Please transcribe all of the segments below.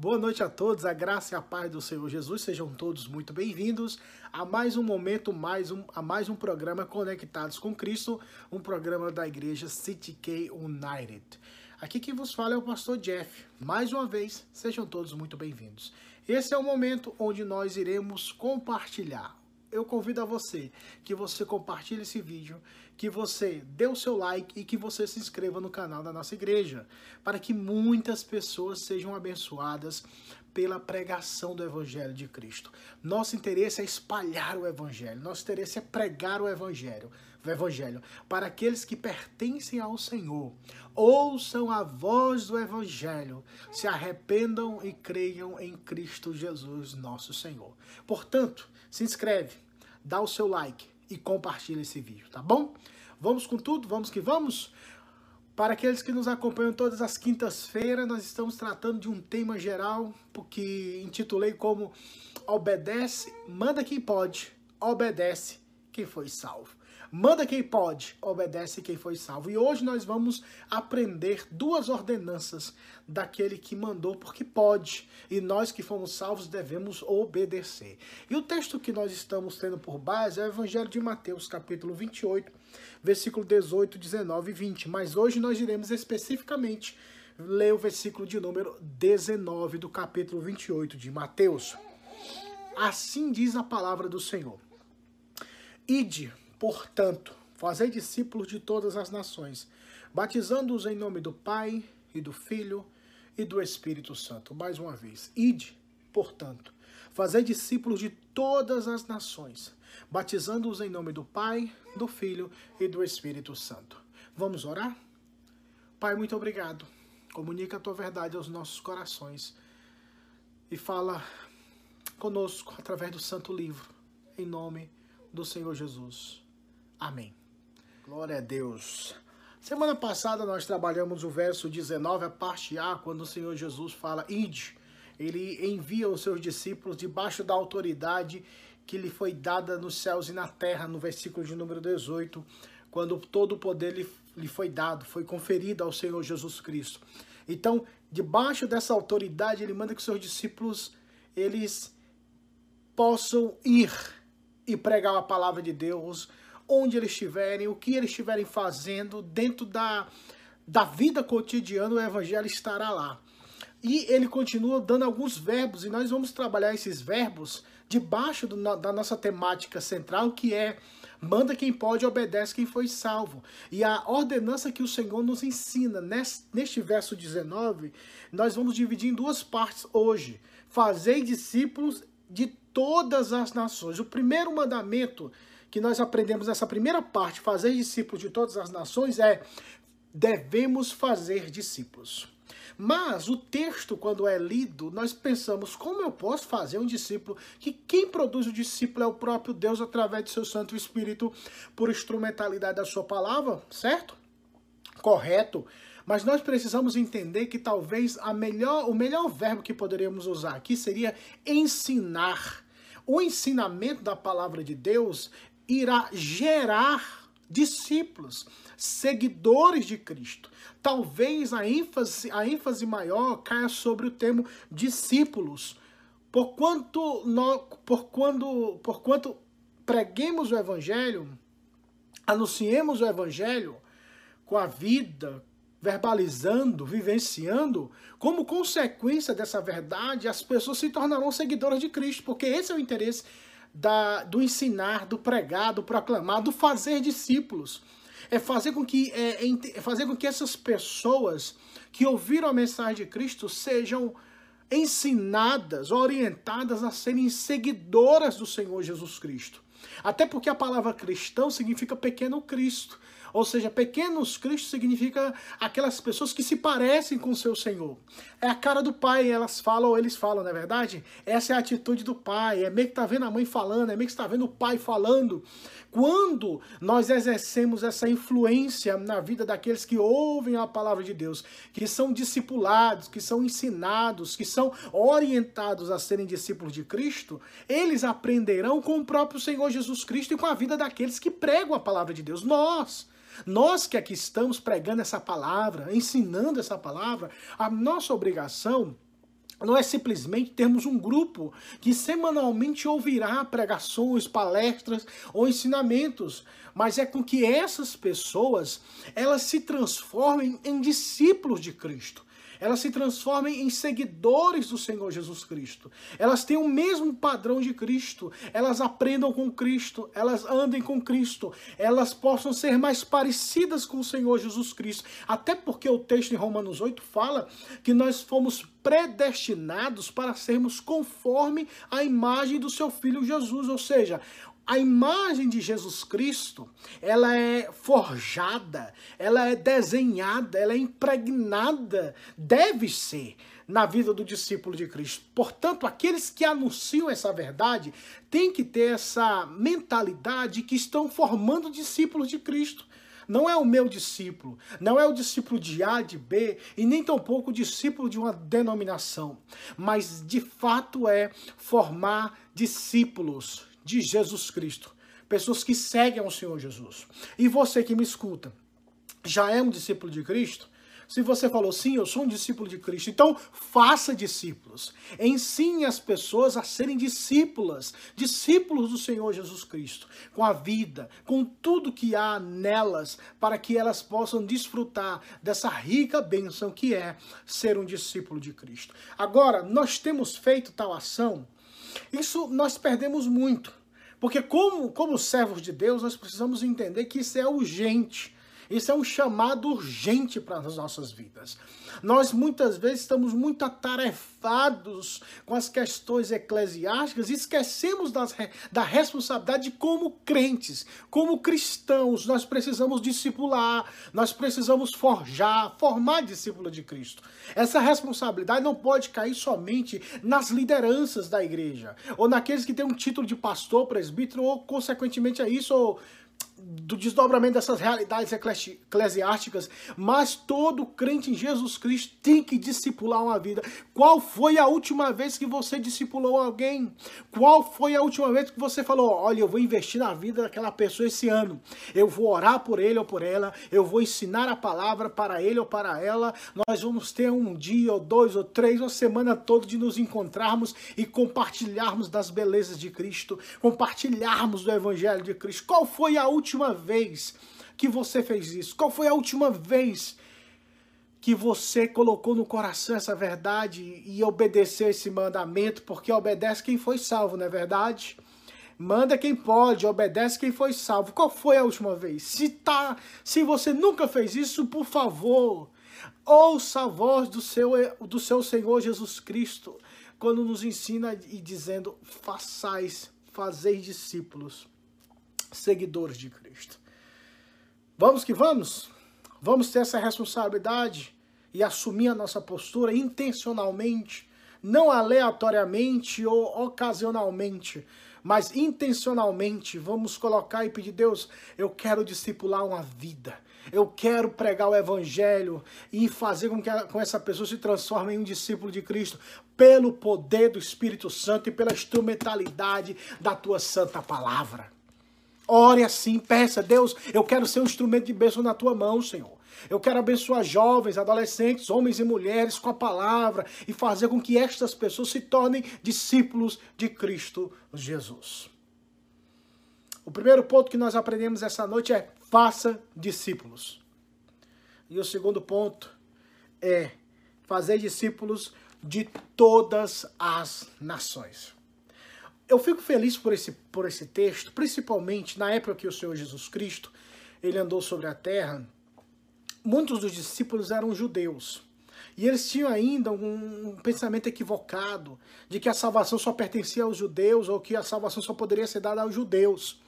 Boa noite a todos, a graça e a paz do Senhor Jesus, sejam todos muito bem-vindos a mais um momento, mais um, a mais um programa Conectados com Cristo, um programa da igreja City K United. Aqui quem vos fala é o pastor Jeff. Mais uma vez, sejam todos muito bem-vindos. Esse é o momento onde nós iremos compartilhar eu convido a você que você compartilhe esse vídeo, que você dê o seu like e que você se inscreva no canal da nossa igreja, para que muitas pessoas sejam abençoadas pela pregação do Evangelho de Cristo. Nosso interesse é espalhar o Evangelho, nosso interesse é pregar o Evangelho, o Evangelho para aqueles que pertencem ao Senhor. Ouçam a voz do Evangelho, se arrependam e creiam em Cristo Jesus, nosso Senhor. Portanto, se inscreve, dá o seu like e compartilha esse vídeo, tá bom? Vamos com tudo, vamos que vamos? Para aqueles que nos acompanham todas as quintas-feiras, nós estamos tratando de um tema geral, porque intitulei como Obedece, manda quem pode, obedece quem foi salvo. Manda quem pode, obedece quem foi salvo. E hoje nós vamos aprender duas ordenanças daquele que mandou porque pode. E nós que fomos salvos devemos obedecer. E o texto que nós estamos tendo por base é o Evangelho de Mateus, capítulo 28, versículo 18, 19 e 20. Mas hoje nós iremos especificamente ler o versículo de número 19 do capítulo 28 de Mateus. Assim diz a palavra do Senhor. Ide, Portanto, fazei discípulos de todas as nações, batizando-os em nome do Pai e do Filho e do Espírito Santo. Mais uma vez, ide, portanto, fazei discípulos de todas as nações, batizando-os em nome do Pai, do Filho e do Espírito Santo. Vamos orar? Pai, muito obrigado. Comunica a tua verdade aos nossos corações e fala conosco através do Santo Livro, em nome do Senhor Jesus. Amém. Glória a Deus. Semana passada nós trabalhamos o verso 19, a parte A, quando o Senhor Jesus fala, ide. Ele envia os seus discípulos debaixo da autoridade que lhe foi dada nos céus e na terra, no versículo de número 18, quando todo o poder lhe, lhe foi dado, foi conferido ao Senhor Jesus Cristo. Então, debaixo dessa autoridade, ele manda que os seus discípulos, eles possam ir e pregar a palavra de Deus, onde eles estiverem, o que eles estiverem fazendo, dentro da, da vida cotidiana, o evangelho estará lá. E ele continua dando alguns verbos, e nós vamos trabalhar esses verbos debaixo do, da nossa temática central, que é manda quem pode, obedece quem foi salvo. E a ordenança que o Senhor nos ensina neste, neste verso 19, nós vamos dividir em duas partes hoje. Fazei discípulos de todas as nações. O primeiro mandamento que nós aprendemos nessa primeira parte, fazer discípulos de todas as nações, é devemos fazer discípulos. Mas o texto, quando é lido, nós pensamos, como eu posso fazer um discípulo? Que quem produz o discípulo é o próprio Deus através de seu Santo Espírito por instrumentalidade da sua palavra, certo? Correto. Mas nós precisamos entender que talvez a melhor, o melhor verbo que poderíamos usar aqui seria ensinar. O ensinamento da palavra de Deus irá gerar discípulos, seguidores de Cristo. Talvez a ênfase, a ênfase maior caia sobre o termo discípulos. Por quanto, nós, por quando, por quanto preguemos o evangelho, anunciemos o evangelho com a vida, verbalizando, vivenciando, como consequência dessa verdade, as pessoas se tornarão seguidoras de Cristo, porque esse é o interesse da, do ensinar, do pregar, do proclamar, do fazer discípulos. É fazer com que, é, é fazer com que essas pessoas que ouviram a mensagem de Cristo sejam ensinadas, orientadas a serem seguidoras do Senhor Jesus Cristo. Até porque a palavra cristão significa pequeno Cristo. Ou seja, pequenos cristos significa aquelas pessoas que se parecem com seu Senhor. É a cara do pai, elas falam, ou eles falam, não é verdade? Essa é a atitude do pai, é meio que tá vendo a mãe falando, é meio que está vendo o pai falando. Quando nós exercemos essa influência na vida daqueles que ouvem a palavra de Deus, que são discipulados, que são ensinados, que são orientados a serem discípulos de Cristo, eles aprenderão com o próprio Senhor Jesus Cristo e com a vida daqueles que pregam a palavra de Deus. Nós nós que aqui estamos pregando essa palavra, ensinando essa palavra, a nossa obrigação não é simplesmente termos um grupo que semanalmente ouvirá pregações, palestras ou ensinamentos, mas é com que essas pessoas elas se transformem em discípulos de Cristo elas se transformem em seguidores do Senhor Jesus Cristo. Elas têm o mesmo padrão de Cristo, elas aprendam com Cristo, elas andem com Cristo, elas possam ser mais parecidas com o Senhor Jesus Cristo. Até porque o texto em Romanos 8 fala que nós fomos predestinados para sermos conforme a imagem do seu filho Jesus, ou seja, a imagem de Jesus Cristo, ela é forjada, ela é desenhada, ela é impregnada, deve ser na vida do discípulo de Cristo. Portanto, aqueles que anunciam essa verdade têm que ter essa mentalidade que estão formando discípulos de Cristo. Não é o meu discípulo, não é o discípulo de A, de B, e nem tampouco o discípulo de uma denominação, mas de fato é formar discípulos de Jesus Cristo. Pessoas que seguem ao Senhor Jesus. E você que me escuta, já é um discípulo de Cristo? Se você falou sim, eu sou um discípulo de Cristo, então faça discípulos. Ensine as pessoas a serem discípulas, discípulos do Senhor Jesus Cristo, com a vida, com tudo que há nelas, para que elas possam desfrutar dessa rica bênção que é ser um discípulo de Cristo. Agora, nós temos feito tal ação, isso nós perdemos muito. Porque como, como servos de Deus, nós precisamos entender que isso é urgente. Isso é um chamado urgente para as nossas vidas. Nós muitas vezes estamos muito atarefados com as questões eclesiásticas e esquecemos das, da responsabilidade de como crentes, como cristãos, nós precisamos discipular, nós precisamos forjar, formar discípulo de Cristo. Essa responsabilidade não pode cair somente nas lideranças da igreja, ou naqueles que têm um título de pastor, presbítero, ou consequentemente a isso, ou do desdobramento dessas realidades eclesiásticas, mas todo crente em Jesus Cristo tem que discipular uma vida. Qual foi a última vez que você discipulou alguém? Qual foi a última vez que você falou: olha, eu vou investir na vida daquela pessoa esse ano, eu vou orar por ele ou por ela, eu vou ensinar a palavra para ele ou para ela, nós vamos ter um dia ou dois ou três, uma semana toda de nos encontrarmos e compartilharmos das belezas de Cristo, compartilharmos do Evangelho de Cristo. Qual foi a última última vez que você fez isso? Qual foi a última vez que você colocou no coração essa verdade e obedeceu esse mandamento? Porque obedece quem foi salvo, não é verdade? Manda quem pode, obedece quem foi salvo. Qual foi a última vez? Se tá, se você nunca fez isso, por favor, ouça a voz do seu do seu Senhor Jesus Cristo quando nos ensina e dizendo: "Façais, fazeis discípulos" seguidores de Cristo. Vamos que vamos? Vamos ter essa responsabilidade e assumir a nossa postura intencionalmente, não aleatoriamente ou ocasionalmente, mas intencionalmente. Vamos colocar e pedir, Deus, eu quero discipular uma vida. Eu quero pregar o evangelho e fazer com que com essa pessoa se transforme em um discípulo de Cristo pelo poder do Espírito Santo e pela instrumentalidade da tua santa palavra. Ore assim, peça, Deus, eu quero ser um instrumento de bênção na tua mão, Senhor. Eu quero abençoar jovens, adolescentes, homens e mulheres com a palavra e fazer com que estas pessoas se tornem discípulos de Cristo Jesus. O primeiro ponto que nós aprendemos essa noite é faça discípulos. E o segundo ponto é fazer discípulos de todas as nações eu fico feliz por esse, por esse texto, principalmente na época que o Senhor Jesus Cristo ele andou sobre a terra. Muitos dos discípulos eram judeus. E eles tinham ainda um, pensamento equivocado de que a salvação só pertencia aos judeus ou que a salvação só poderia ser dada aos judeus,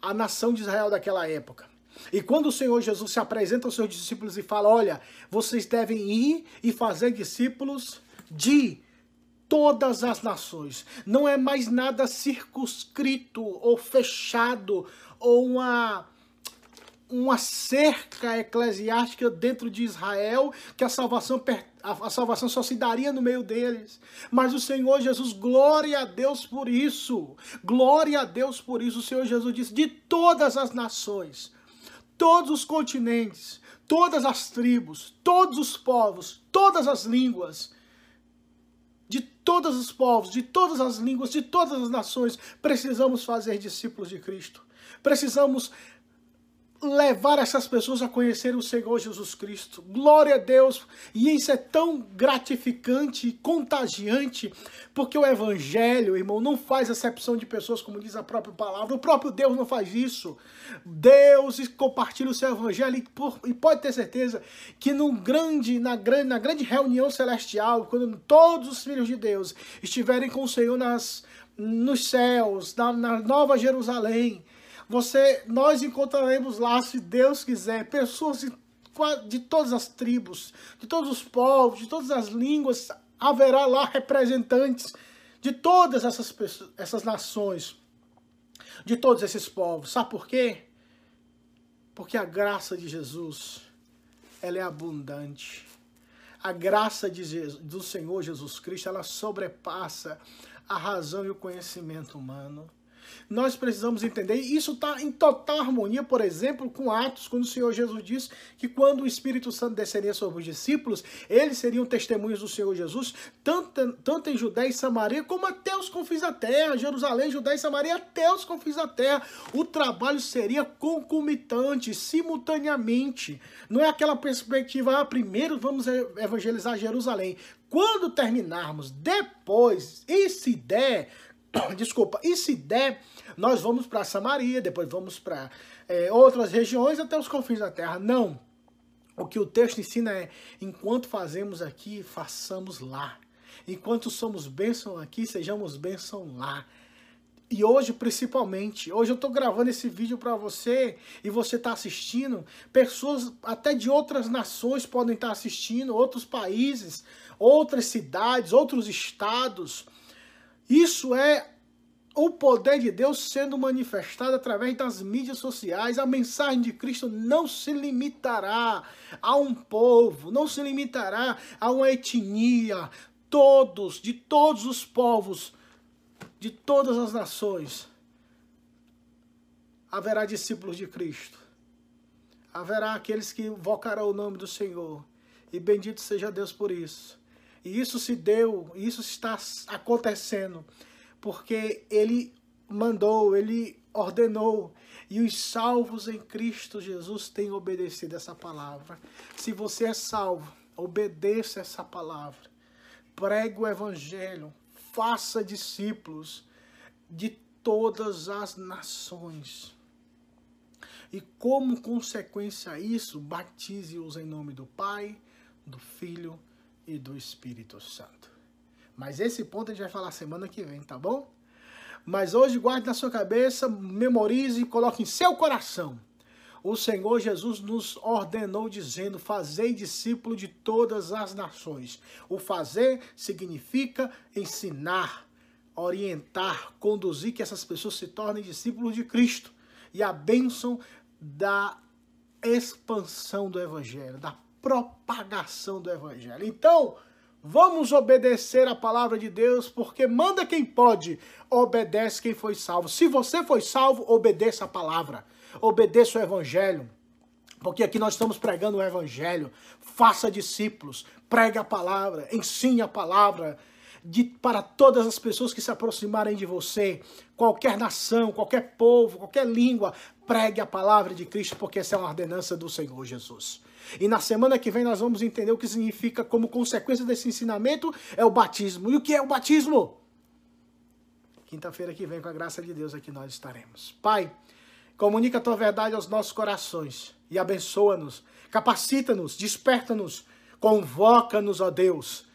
a nação de Israel daquela época. E quando o Senhor Jesus se apresenta aos seus discípulos e fala: Olha, vocês devem ir e fazer discípulos de todas as nações. Não é mais nada circunscrito ou fechado ou uma uma cerca eclesiástica dentro de Israel que a salvação a salvação só se daria no meio deles. Mas o Senhor Jesus, glória a Deus por isso. Glória a Deus por isso. O Senhor Jesus disse: de todas as nações, todos os continentes, todas as tribos, todos os povos, todas as línguas, todos os povos, de todas as línguas, de todas as nações. Precisamos fazer discípulos de Cristo. Precisamos levar essas pessoas a conhecer o Senhor Jesus Cristo. Glória a Deus! E isso é tão gratificante e contagiante, porque o Evangelho, irmão, não faz acepção de pessoas, como diz a própria palavra. O próprio Deus não faz isso. Deus compartilha o seu Evangelho e, por, e pode ter certeza que num grande, na, grande, na grande reunião celestial, quando todos os filhos de Deus estiverem com o Senhor nas, nos céus, na, na Nova Jerusalém, você, nós encontraremos lá, se Deus quiser, pessoas de, de todas as tribos, de todos os povos, de todas as línguas. Haverá lá representantes de todas essas, pessoas, essas nações, de todos esses povos. Sabe por quê? Porque a graça de Jesus, ela é abundante. A graça Jesus, do Senhor Jesus Cristo, ela sobrepassa a razão e o conhecimento humano nós precisamos entender. Isso está em total harmonia, por exemplo, com Atos, quando o Senhor Jesus disse que quando o Espírito Santo desceria sobre os discípulos, eles seriam testemunhos do Senhor Jesus, tanto, tanto em Judéia e Samaria, como até os confins da terra, Jerusalém, Judéia e Samaria, até os confins da terra. O trabalho seria concomitante, simultaneamente. Não é aquela perspectiva, ah, primeiro vamos evangelizar Jerusalém. Quando terminarmos, depois, e se der, desculpa, e se der, nós vamos para Samaria, depois vamos para é, outras regiões até os confins da terra. Não. O que o texto ensina é: enquanto fazemos aqui, façamos lá. Enquanto somos bênção aqui, sejamos bênção lá. E hoje, principalmente, hoje eu estou gravando esse vídeo para você e você está assistindo. Pessoas até de outras nações podem estar tá assistindo, outros países, outras cidades, outros estados. Isso é o poder de Deus sendo manifestado através das mídias sociais. A mensagem de Cristo não se limitará a um povo, não se limitará a uma etnia. Todos, de todos os povos, de todas as nações, haverá discípulos de Cristo. Haverá aqueles que invocarão o nome do Senhor. E bendito seja Deus por isso. E isso se deu, isso está acontecendo, porque ele mandou, ele ordenou, e os salvos em Cristo Jesus têm obedecido essa palavra. Se você é salvo, obedeça essa palavra. Pregue o evangelho, faça discípulos de todas as nações. E como consequência a isso, batize-os em nome do Pai, do Filho e do Espírito Santo. Mas esse ponto a gente vai falar semana que vem, tá bom? Mas hoje guarde na sua cabeça, memorize e coloque em seu coração. O Senhor Jesus nos ordenou dizendo: Fazei discípulo de todas as nações. O fazer significa ensinar, orientar, conduzir que essas pessoas se tornem discípulos de Cristo. E a bênção da expansão do Evangelho, da propagação do evangelho. Então, vamos obedecer a palavra de Deus, porque manda quem pode, obedece quem foi salvo. Se você foi salvo, obedeça a palavra, obedeça o evangelho. Porque aqui nós estamos pregando o evangelho. Faça discípulos, pregue a palavra, ensine a palavra, de, para todas as pessoas que se aproximarem de você, qualquer nação, qualquer povo, qualquer língua, pregue a palavra de Cristo, porque essa é uma ordenança do Senhor Jesus. E na semana que vem nós vamos entender o que significa, como consequência desse ensinamento, é o batismo. E o que é o batismo? Quinta-feira que vem, com a graça de Deus, aqui nós estaremos. Pai, comunica a tua verdade aos nossos corações e abençoa-nos, capacita-nos, desperta-nos, convoca-nos, ó Deus,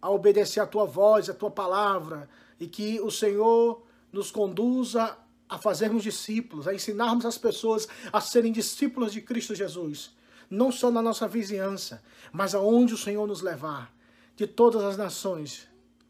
a obedecer a tua voz, a tua palavra, e que o Senhor nos conduza a fazermos discípulos, a ensinarmos as pessoas a serem discípulos de Cristo Jesus não só na nossa vizinhança, mas aonde o Senhor nos levar, de todas as nações,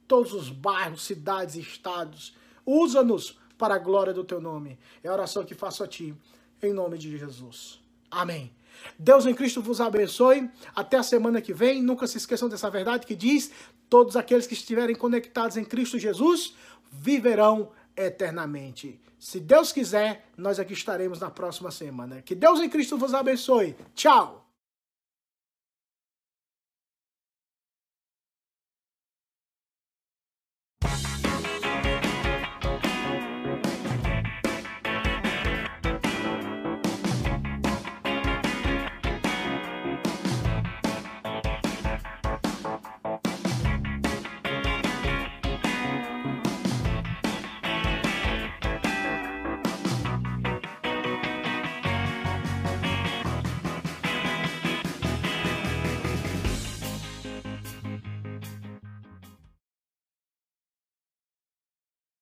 todos os bairros, cidades e estados. Usa-nos para a glória do teu nome. É a oração que faço a ti, em nome de Jesus. Amém. Deus em Cristo vos abençoe. Até a semana que vem. Nunca se esqueçam dessa verdade que diz: todos aqueles que estiverem conectados em Cristo Jesus viverão eternamente. Se Deus quiser, nós aqui estaremos na próxima semana. Que Deus em Cristo vos abençoe. Tchau!